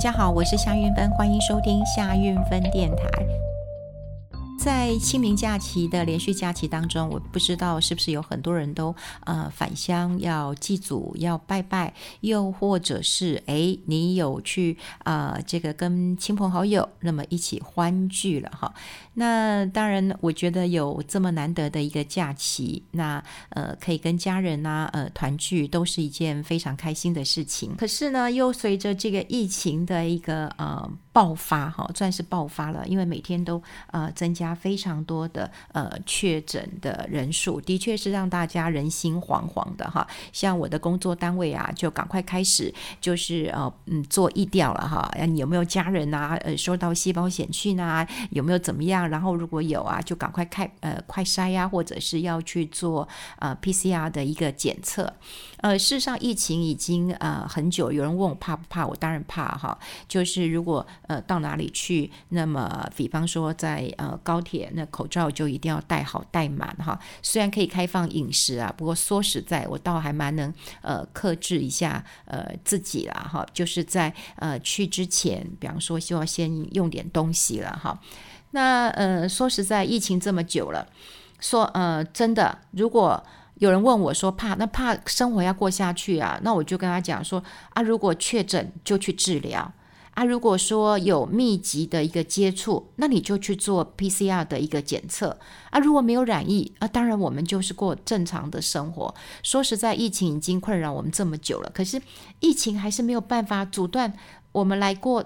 大家好，我是夏运芬，欢迎收听夏运芬电台。在清明假期的连续假期当中，我不知道是不是有很多人都呃返乡要祭祖、要拜拜，又或者是哎你有去啊、呃、这个跟亲朋好友那么一起欢聚了哈。那当然，我觉得有这么难得的一个假期，那呃可以跟家人啊呃团聚，都是一件非常开心的事情。可是呢，又随着这个疫情的一个呃爆发哈，算是爆发了，因为每天都呃增加。非常多的呃确诊的人数，的确是让大家人心惶惶的哈。像我的工作单位啊，就赶快开始就是呃嗯做疫调了哈。你有没有家人啊？呃，收到细胞简讯啊？有没有怎么样？然后如果有啊，就赶快开呃快筛呀，或者是要去做呃 PCR 的一个检测。呃，事实上疫情已经呃很久，有人问我怕不怕？我当然怕哈。就是如果呃到哪里去，那么比方说在呃高。铁那口罩就一定要戴好戴满哈，虽然可以开放饮食啊，不过说实在，我倒还蛮能呃克制一下呃自己啦哈，就是在呃去之前，比方说希望先用点东西了哈。那呃说实在，疫情这么久了，说呃真的，如果有人问我说怕那怕生活要过下去啊，那我就跟他讲说啊，如果确诊就去治疗。啊，如果说有密集的一个接触，那你就去做 PCR 的一个检测啊。如果没有染疫啊，当然我们就是过正常的生活。说实在，疫情已经困扰我们这么久了，可是疫情还是没有办法阻断我们来过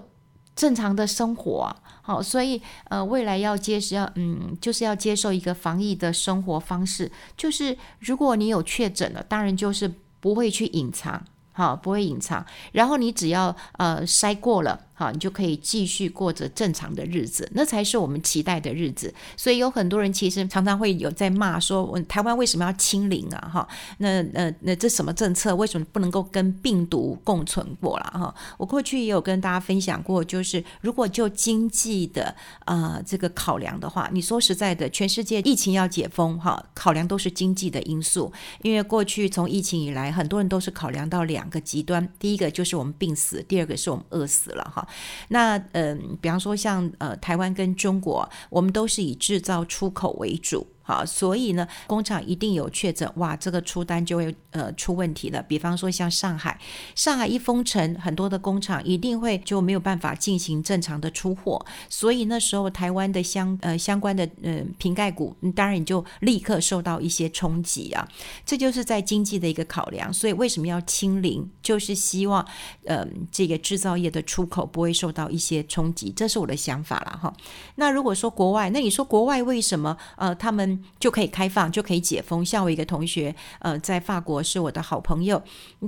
正常的生活。好，所以呃，未来要接是要嗯，就是要接受一个防疫的生活方式，就是如果你有确诊了，当然就是不会去隐藏。好，不会隐藏。然后你只要呃筛过了，好，你就可以继续过着正常的日子，那才是我们期待的日子。所以有很多人其实常常会有在骂说，台湾为什么要清零啊？哈，那那那这什么政策？为什么不能够跟病毒共存过了？哈，我过去也有跟大家分享过，就是如果就经济的呃这个考量的话，你说实在的，全世界疫情要解封，哈，考量都是经济的因素，因为过去从疫情以来，很多人都是考量到。两个极端，第一个就是我们病死，第二个是我们饿死了哈。那嗯、比方说像呃台湾跟中国，我们都是以制造出口为主。好，所以呢，工厂一定有确诊，哇，这个出单就会呃出问题了。比方说像上海，上海一封城，很多的工厂一定会就没有办法进行正常的出货，所以那时候台湾的相呃相关的呃瓶盖股，当然你就立刻受到一些冲击啊。这就是在经济的一个考量，所以为什么要清零，就是希望呃这个制造业的出口不会受到一些冲击，这是我的想法了哈。那如果说国外，那你说国外为什么呃他们就可以开放，就可以解封。像我一个同学，呃，在法国是我的好朋友，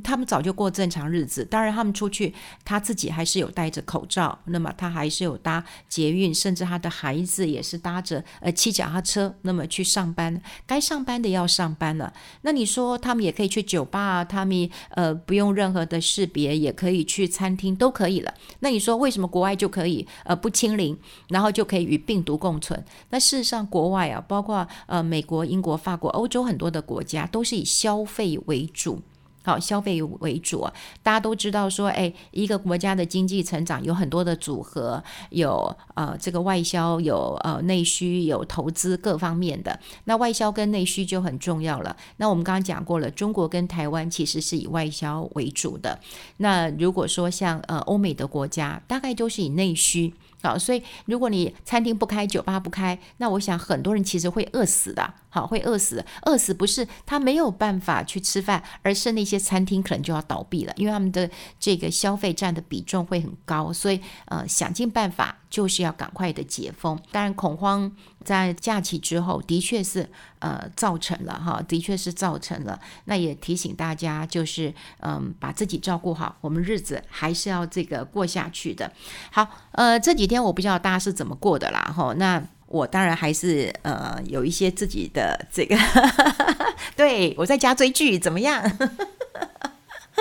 他们早就过正常日子。当然，他们出去，他自己还是有戴着口罩，那么他还是有搭捷运，甚至他的孩子也是搭着呃骑脚踏车，那么去上班。该上班的要上班了。那你说他们也可以去酒吧，他们呃不用任何的识别，也可以去餐厅，都可以了。那你说为什么国外就可以呃不清零，然后就可以与病毒共存？那事实上，国外啊，包括呃，美国、英国、法国、欧洲很多的国家都是以消费为主，好，消费为主。大家都知道说，哎，一个国家的经济成长有很多的组合，有呃这个外销，有呃内需，有投资各方面的。那外销跟内需就很重要了。那我们刚刚讲过了，中国跟台湾其实是以外销为主的。那如果说像呃欧美的国家，大概都是以内需。好，所以如果你餐厅不开，酒吧不开，那我想很多人其实会饿死的。好，会饿死，饿死不是他没有办法去吃饭，而是那些餐厅可能就要倒闭了，因为他们的这个消费占的比重会很高，所以呃，想尽办法就是要赶快的解封。当然，恐慌在假期之后的确是呃造成了哈，的确是造成了。那也提醒大家，就是嗯、把自己照顾好，我们日子还是要这个过下去的。好，呃，这几天我不知道大家是怎么过的啦，哈，那。我当然还是呃有一些自己的这个，对，我在家追剧怎么样？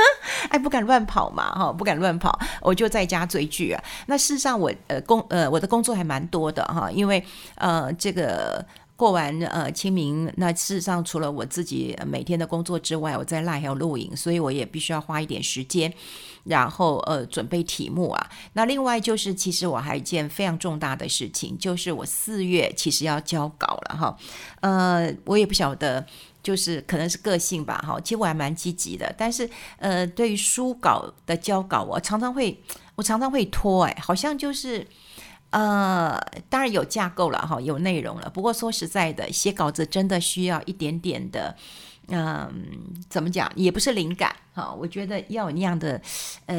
哎，不敢乱跑嘛，哈，不敢乱跑，我就在家追剧啊。那事实上我呃工呃我的工作还蛮多的哈，因为呃这个。过完呃清明，那事实上除了我自己每天的工作之外，我在赖还有录影，所以我也必须要花一点时间，然后呃准备题目啊。那另外就是，其实我还有一件非常重大的事情，就是我四月其实要交稿了哈。呃，我也不晓得，就是可能是个性吧哈。其实我还蛮积极的，但是呃，对于书稿的交稿，我常常会我常常会拖哎，好像就是。呃，当然有架构了哈，有内容了。不过说实在的，写稿子真的需要一点点的。嗯，怎么讲也不是灵感哈，我觉得要有那样的呃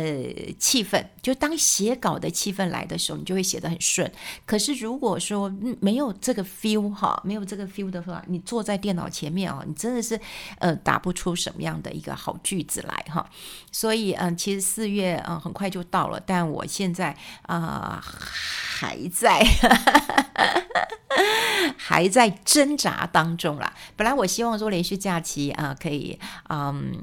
气氛，就当写稿的气氛来的时候，你就会写得很顺。可是如果说没有这个 feel 哈，没有这个 feel 的话，你坐在电脑前面啊，你真的是呃打不出什么样的一个好句子来哈。所以嗯，其实四月啊很快就到了，但我现在啊、还在。还在挣扎当中啦。本来我希望说连续假期啊，可以嗯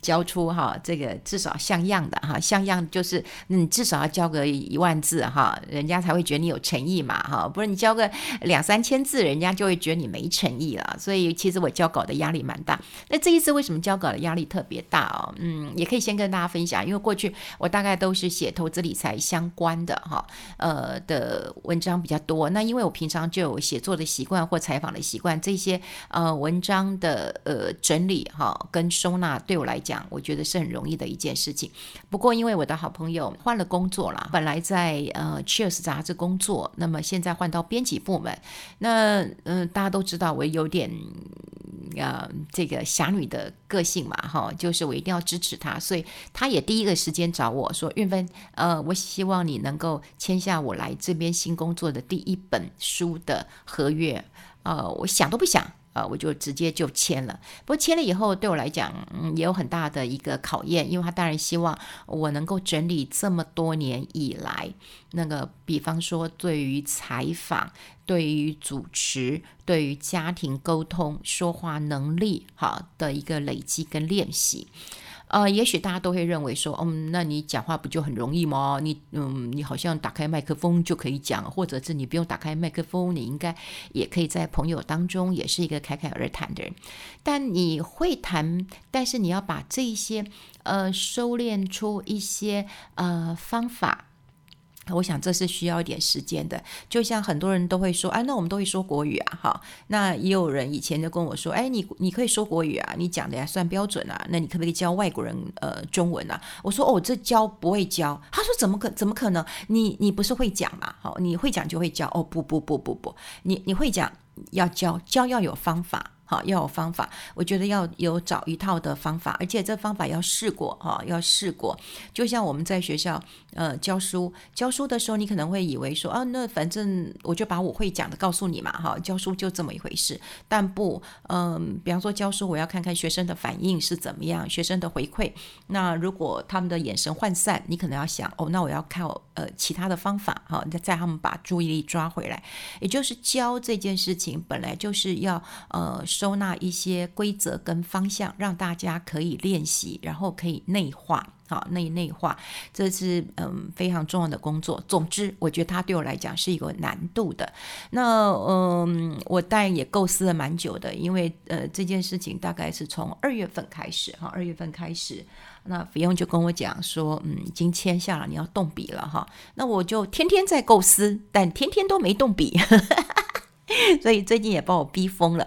交出哈这个至少像样的哈，像样就是你至少要交个一万字哈，人家才会觉得你有诚意嘛哈，不然你交个两三千字，人家就会觉得你没诚意了。所以其实我交稿的压力蛮大。那这一次为什么交稿的压力特别大哦？嗯，也可以先跟大家分享，因为过去我大概都是写投资理财相关的哈，呃的文章比较多。那因为我平常就有写作的习惯或采访的习惯，这些呃文章的呃整理哈、跟收纳，对我来讲，我觉得是很容易的一件事情。不过因为我的好朋友换了工作了，本来在呃 Cheers 杂志工作，那么现在换到编辑部门，那嗯、大家都知道我有点呃这个侠女的个性嘛哈、就是我一定要支持他，所以他也第一个时间找我说运芬呃，我希望你能够签下我来这边新工作的第一本书的合约。呃，我想都不想，呃，我就直接就签了。不过签了以后，对我来讲，也有很大的一个考验，因为他当然希望我能够整理这么多年以来，那个比方说对于采访、对于主持、对于家庭沟通、说话能力，哈的一个累积跟练习。呃，也许大家都会认为说，嗯，那你讲话不就很容易吗？你，嗯，你好像打开麦克风就可以讲，或者是你不用打开麦克风，你应该也可以在朋友当中也是一个侃侃而谈的人。但你会谈，但是你要把这一些，呃，收敛出一些，呃，方法。我想这是需要一点时间的，就像很多人都会说，哎，那我们都会说国语啊，哈，那也有人以前就跟我说，哎，你你可以说国语啊，你讲的也算标准啊，那你可不可以教外国人呃中文啊？我说哦，这教不会教。他说怎么可怎么可能？你你不是会讲嘛？好，你会讲就会教。哦，不不不不不，你你会讲要教，教要有方法。好，要有方法，我觉得要有找一套的方法，而且这方法要试过哈，要试过。就像我们在学校呃教书，教书的时候，你可能会以为说啊，那反正我就把我会讲的告诉你嘛，哈，教书就这么一回事。但不，嗯、比方说教书，我要看看学生的反应是怎么样，学生的回馈。那如果他们的眼神涣散，你可能要想哦，那我要靠呃其他的方法哈，再他们把注意力抓回来。也就是教这件事情本来就是要呃。收纳一些规则跟方向，让大家可以练习，然后可以内化，好内内化，这是嗯非常重要的工作。总之，我觉得它对我来讲是一个难度的。那嗯，我当然也构思了蛮久的，因为呃这件事情大概是从二月份开始哈，二月份开始，那菲佣就跟我讲说，嗯，已经签下了，你要动笔了哈。那我就天天在构思，但天天都没动笔。所以最近也把我逼疯了。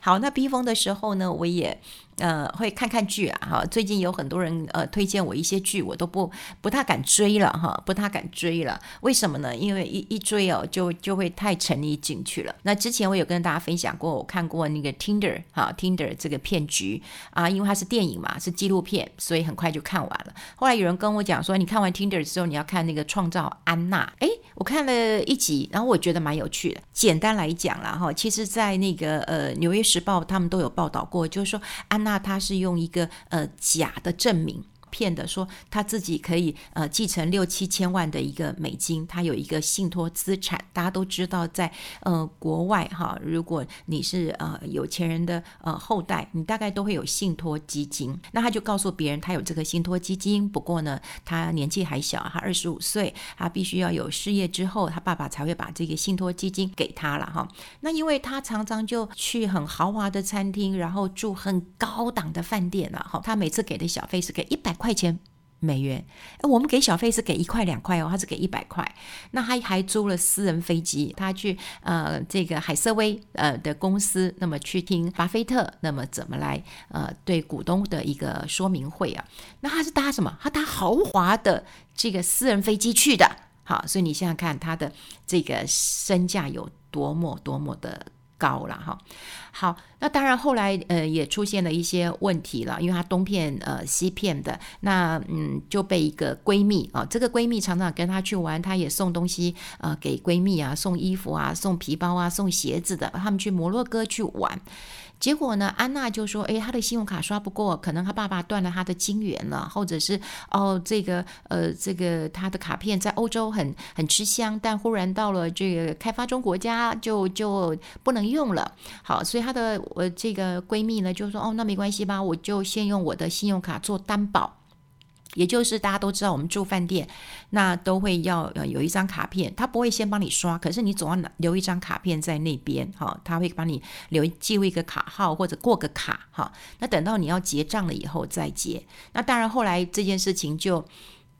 好，那逼疯的时候呢，我也。呃，会看看剧啊，哈，最近有很多人呃推荐我一些剧，我都不不太敢追了哈，不太敢追了。为什么呢？因为一一追哦，就就会太沉溺进去了。那之前我有跟大家分享过，我看过那个 Tinder 哈，Tinder 这个骗局啊，因为它是电影嘛，是纪录片，所以很快就看完了。后来有人跟我讲说，你看完 Tinder 之后，你要看那个创造安娜。诶，我看了一集，然后我觉得蛮有趣的。简单来讲啦哈，其实，在那个呃《纽约时报》他们都有报道过，就是说安。那他是用一个呃假的证明。骗的说他自己可以呃继承六七千万的一个美金，他有一个信托资产。大家都知道在，呃国外哈，如果你是呃有钱人的呃后代，你大概都会有信托基金。那他就告诉别人他有这个信托基金，不过呢，他年纪还小，他二十五岁，他必须要有事业之后，他爸爸才会把这个信托基金给他了哈。那因为他常常就去很豪华的餐厅，然后住很高档的饭店了哈。他每次给的小费是给一百块钱美元，我们给小费是给一块两块哦，他是给一百块。那他还租了私人飞机，他去呃这个海瑟薇呃的公司，那么去听巴菲特那么怎么来呃对股东的一个说明会啊。那他是搭什么？他搭豪华的这个私人飞机去的。好，所以你想想看他的这个身价有多么多么的。高了哈，好，那当然后来呃也出现了一些问题了，因为她东骗呃西骗的，那嗯就被一个闺蜜啊，这个闺蜜常常跟她去玩，她也送东西呃给闺蜜啊，送衣服啊，送皮包啊，送鞋子的，他们去摩洛哥去玩。结果呢，安娜就说：“诶，她的信用卡刷不过，可能她爸爸断了她的金援了，或者是哦，这个呃，这个她的卡片在欧洲很很吃香，但忽然到了这个开发中国家就就不能用了。好，所以她的我这个闺蜜呢就说：哦，那没关系吧，我就先用我的信用卡做担保。”也就是大家都知道，我们住饭店，那都会要呃有一张卡片，他不会先帮你刷，可是你总要留一张卡片在那边，哈，他会帮你留记录一个卡号或者过个卡，哈，那等到你要结账了以后再结。那当然后来这件事情就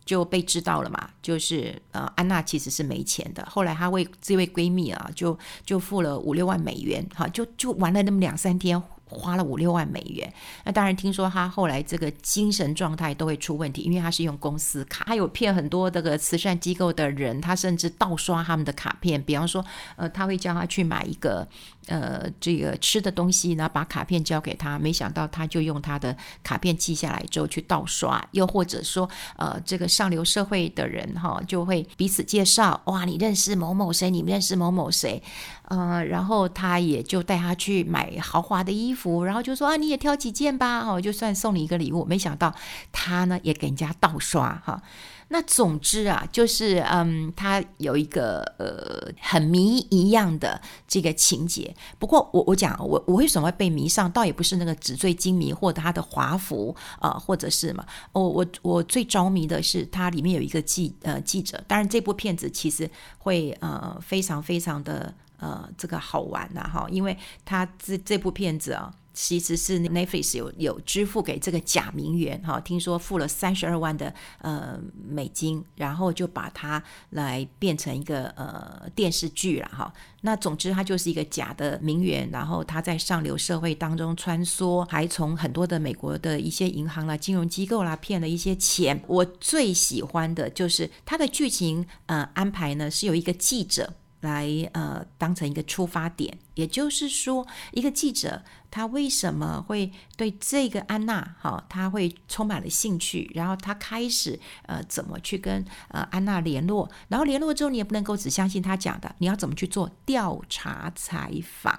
就被知道了嘛，就是呃安娜其实是没钱的，后来她为这位闺蜜啊就就付了五六万美元，哈，就就玩了那么两三天。花了五六万美元，那当然听说她后来这个精神状态都会出问题，因为她是用公司卡，她有骗很多这个慈善机构的人，他甚至盗刷他们的卡片，比方说，呃，他会叫他去买一个呃这个吃的东西，然后把卡片交给他，没想到他就用他的卡片记下来之后去盗刷，又或者说，呃，这个上流社会的人哈、就会彼此介绍，哇，你认识某某谁？你认识某某谁？呃，然后他也就带他去买豪华的衣服，然后就说啊，你也挑几件吧，哦，就算送你一个礼物。没想到他呢也给人家盗刷哈。那总之啊，就是嗯，他有一个呃很迷一样的这个情节。不过我我讲我我为什么会被迷上，倒也不是那个纸醉金迷或者他的华服啊、或者是嘛。我我我最着迷的是它里面有一个记呃记者。当然这部片子其实会呃非常非常的。呃，这个好玩呐，哈，因为他这这部片子啊，其实是 Netflix 有有支付给这个假名媛哈，听说付了三十二万的呃美金，然后就把它来变成一个呃电视剧了哈。那总之，他就是一个假的名媛，然后他在上流社会当中穿梭，还从很多的美国的一些银行啦、金融机构啦骗了一些钱。我最喜欢的就是他的剧情呃安排呢，是有一个记者。来呃，当成一个出发点，也就是说，一个记者他为什么会对这个安娜哈、他会充满了兴趣，然后他开始呃，怎么去跟呃安娜联络，然后联络之后，你也不能够只相信他讲的，你要怎么去做调查采访。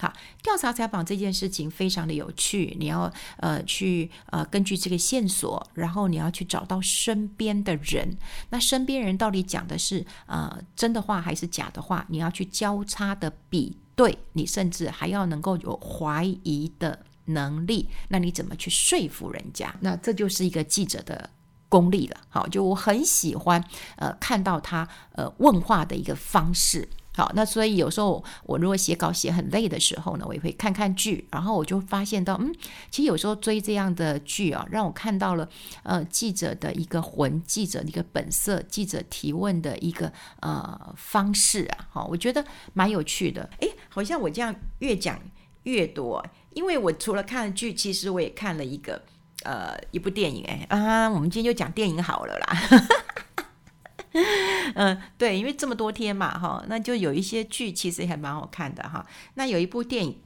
好，调查采访这件事情非常的有趣。你要呃去呃根据这个线索，然后你要去找到身边的人。那身边人到底讲的是呃真的话还是假的话？你要去交叉的比对，你甚至还要能够有怀疑的能力。那你怎么去说服人家？那这就是一个记者的功力了。好，就我很喜欢呃看到他呃问话的一个方式。好，那所以有时候我如果写稿写很累的时候呢，我也会看看剧，然后我就发现到，嗯，其实有时候追这样的剧啊，让我看到了呃记者的一个魂，记者的一个本色，记者提问的一个呃方式啊，好，我觉得蛮有趣的。诶，好像我这样越讲越多，因为我除了看剧，其实我也看了一个呃一部电影，诶，啊，我们今天就讲电影好了啦。嗯，对，因为这么多天嘛，哈，那就有一些剧其实还蛮好看的哈。那有一部电影，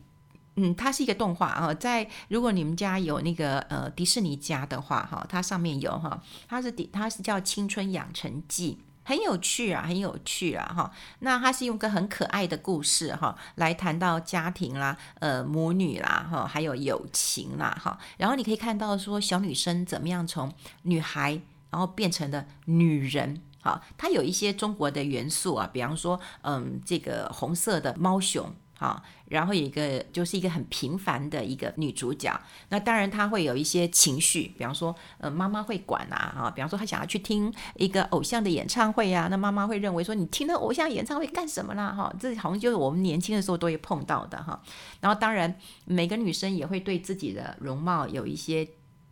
嗯，它是一个动画啊，在如果你们家有那个呃迪士尼家的话，哈，它上面有哈，它是它是叫《青春养成记》。很有趣啊，很有趣啊，哈。那它是用个很可爱的故事哈，来谈到家庭啦，呃，母女啦，哈，还有友情啦，哈。然后你可以看到说，小女生怎么样从女孩，然后变成了女人，好。它有一些中国的元素啊，比方说，嗯，这个红色的猫熊。好，然后有一个就是一个很平凡的一个女主角，那当然她会有一些情绪，比方说，呃，妈妈会管啊，啊，比方说她想要去听一个偶像的演唱会啊，那妈妈会认为说你听那偶像演唱会干什么啦？哈，这好像就是我们年轻的时候都会碰到的哈。然后当然每个女生也会对自己的容貌有一些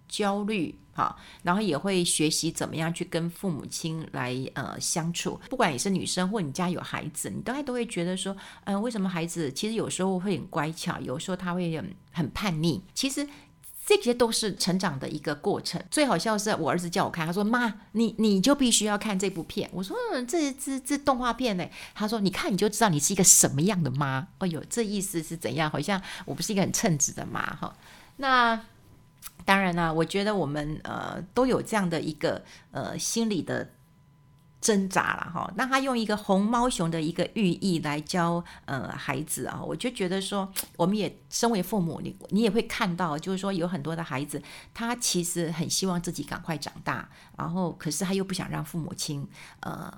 焦虑。好，然后也会学习怎么样去跟父母亲来呃相处。不管你是女生或你家有孩子，你大概都会觉得说，嗯、为什么孩子其实有时候会很乖巧，有时候他会很很叛逆。其实这些都是成长的一个过程。最好笑的是，我儿子叫我看，他说：“妈，你你就必须要看这部片。”我说：“，这这这动画片呢？”他说：“你看你就知道你是一个什么样的妈。”哎呦，这意思是怎样？好像我不是一个很称职的妈哈。那。当然啦，我觉得我们呃都有这样的一个呃心理的挣扎了哈。那他用一个红猫熊的一个寓意来教呃孩子啊，我就觉得说，我们也身为父母，你你也会看到，就是说有很多的孩子，他其实很希望自己赶快长大，然后可是他又不想让父母亲呃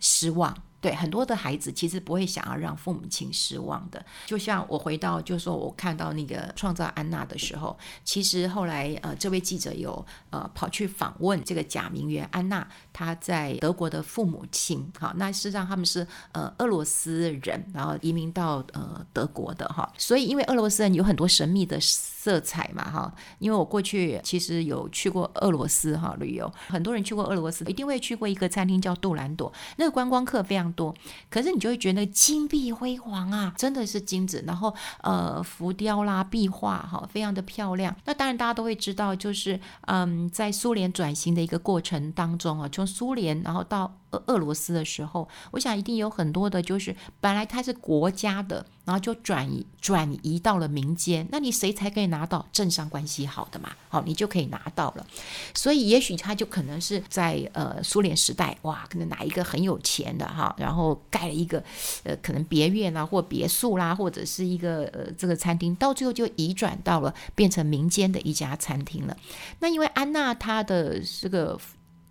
失望。对很多的孩子，其实不会想要让父母亲失望的。就像我回到，就是说我看到那个创造安娜的时候，其实后来呃，这位记者有呃跑去访问这个假名媛安娜，她在德国的父母亲。好，那事实上他们是呃俄罗斯人，然后移民到呃德国的哈。所以因为俄罗斯人有很多神秘的色彩嘛哈。因为我过去其实有去过俄罗斯哈旅游，很多人去过俄罗斯，一定会去过一个餐厅叫杜兰朵，那个观光客非常多，可是你就会觉得金碧辉煌啊，真的是金子，然后呃浮雕啦、壁画哈，非常的漂亮。那当然大家都会知道，就是嗯，在苏联转型的一个过程当中啊，从苏联然后到。俄俄罗斯的时候，我想一定有很多的，就是本来它是国家的，然后就转移转移到了民间。那你谁才可以拿到？政商关系好的嘛，好，你就可以拿到了。所以也许他就可能是在呃苏联时代，哇，可能哪一个很有钱的哈，然后盖了一个呃可能别院啊或别墅啦，或者是一个呃这个餐厅，到最后就移转到了变成民间的一家餐厅了。那因为安娜她的这个。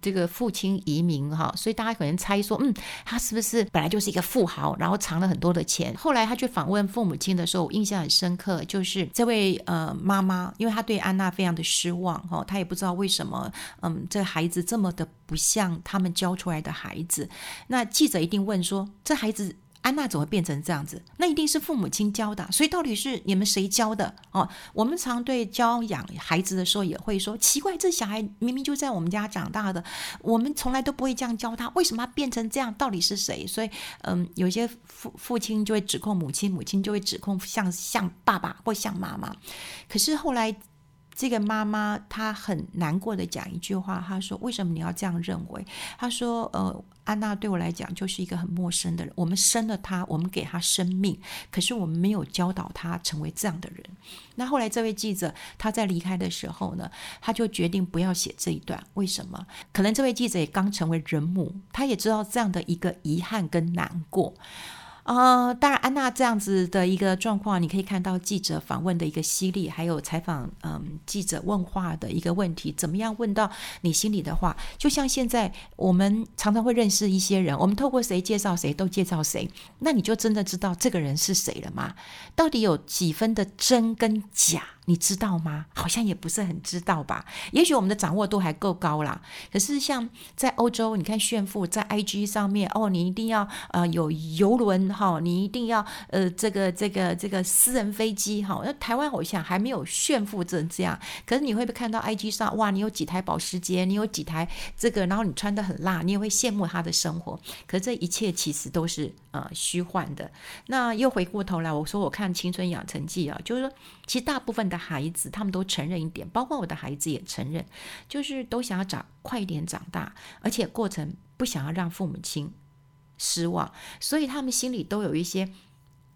这个父亲移民哈，所以大家可能猜说，嗯，他是不是本来就是一个富豪，然后藏了很多的钱？后来他去访问父母亲的时候，我印象很深刻，就是这位呃妈妈，因为她对安娜非常的失望哈，她也不知道为什么，嗯，这孩子这么的不像他们教出来的孩子。那记者一定问说，这孩子。安娜怎么会变成这样子？那一定是父母亲教的，所以到底是你们谁教的？哦，我们常对教养孩子的时候也会说，奇怪，这小孩明明就在我们家长大的，我们从来都不会这样教他，为什么变成这样？到底是谁？所以，嗯，有些父父亲就会指控母亲，母亲就会指控像像爸爸或像妈妈。可是后来。这个妈妈她很难过的讲一句话，她说：“为什么你要这样认为？”她说：“呃，安娜对我来讲就是一个很陌生的人。我们生了她，我们给她生命，可是我们没有教导她成为这样的人。”那后来这位记者他在离开的时候呢，他就决定不要写这一段。为什么？可能这位记者也刚成为人母，他也知道这样的一个遗憾跟难过。呃，当然，安娜这样子的一个状况，你可以看到记者访问的一个犀利，还有采访，嗯，记者问话的一个问题，怎么样问到你心里的话？就像现在我们常常会认识一些人，我们透过谁介绍谁都介绍谁，那你就真的知道这个人是谁了吗？到底有几分的真跟假？你知道吗？好像也不是很知道吧。也许我们的掌握度还够高啦。可是像在欧洲，你看炫富在 IG 上面哦，你一定要呃有游轮哈，你一定要呃这个这个这个私人飞机哈。那台湾好像还没有炫富成这样。可是你会不会看到 IG 上哇，你有几台保时捷，你有几台这个，然后你穿得很辣，你也会羡慕他的生活。可这一切其实都是呃虚幻的。那又回过头来，我说我看《青春养成记》啊，就是说其实大部分的。孩子他们都承认一点，包括我的孩子也承认，就是都想要长快一点长大，而且过程不想要让父母亲失望，所以他们心里都有一些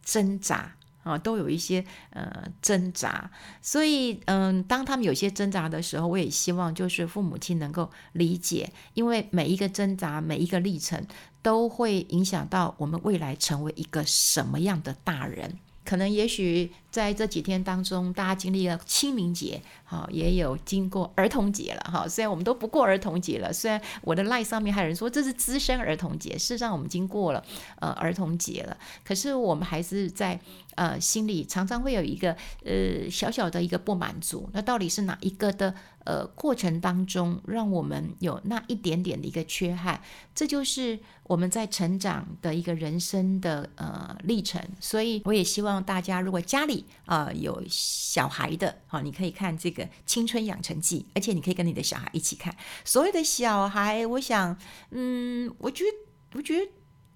挣扎。啊，都有一些呃挣扎。所以嗯，当他们有些挣扎的时候，我也希望就是父母亲能够理解，因为每一个挣扎，每一个历程，都会影响到我们未来成为一个什么样的大人。可能也许在这几天当中，大家经历了清明节，哈，也有经过儿童节了，哈。虽然我们都不过儿童节了，虽然我的 line 上面还有人说这是资深儿童节，事实上我们经过了呃儿童节了，可是我们还是在呃心里常常会有一个呃小小的一个不满足。那到底是哪一个的呃过程当中，让我们有那一点点的一个缺憾？这就是我们在成长的一个人生的呃历程。所以我也希望大家，如果家里啊、呃，有小孩的，好、你可以看这个《青春养成记》，而且你可以跟你的小孩一起看。所有的小孩，我想，嗯，我觉得，我觉得。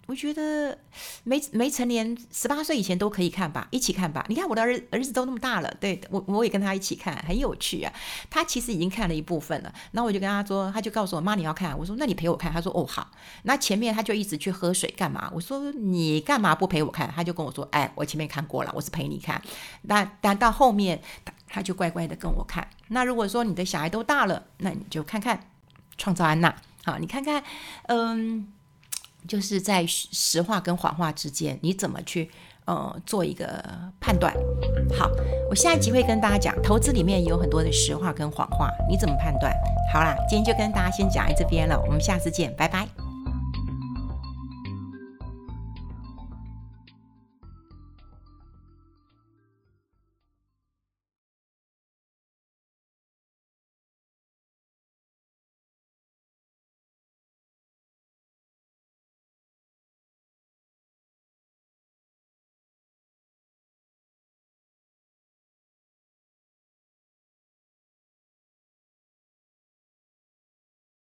我觉得没没成年，十八岁以前都可以看吧，一起看吧。你看我的儿儿子都那么大了，对，我我也跟他一起看，很有趣啊。他其实已经看了一部分了，然后我就跟他说，他就告诉我妈，你要看，我说那你陪我看，他说哦好。那前面他就一直去喝水干嘛？我说你干嘛不陪我看？他就跟我说，哎，我前面看过了，我是陪你看。但但到后面他他就乖乖的跟我看。那如果说你的小孩都大了，那你就看看《创造安娜》好，你看看，嗯。就是在实话跟谎话之间，你怎么去呃做一个判断？好，我下一集会跟大家讲，投资里面有很多的实话跟谎话，你怎么判断？好啦，今天就跟大家先讲在这边了，我们下次见，拜拜。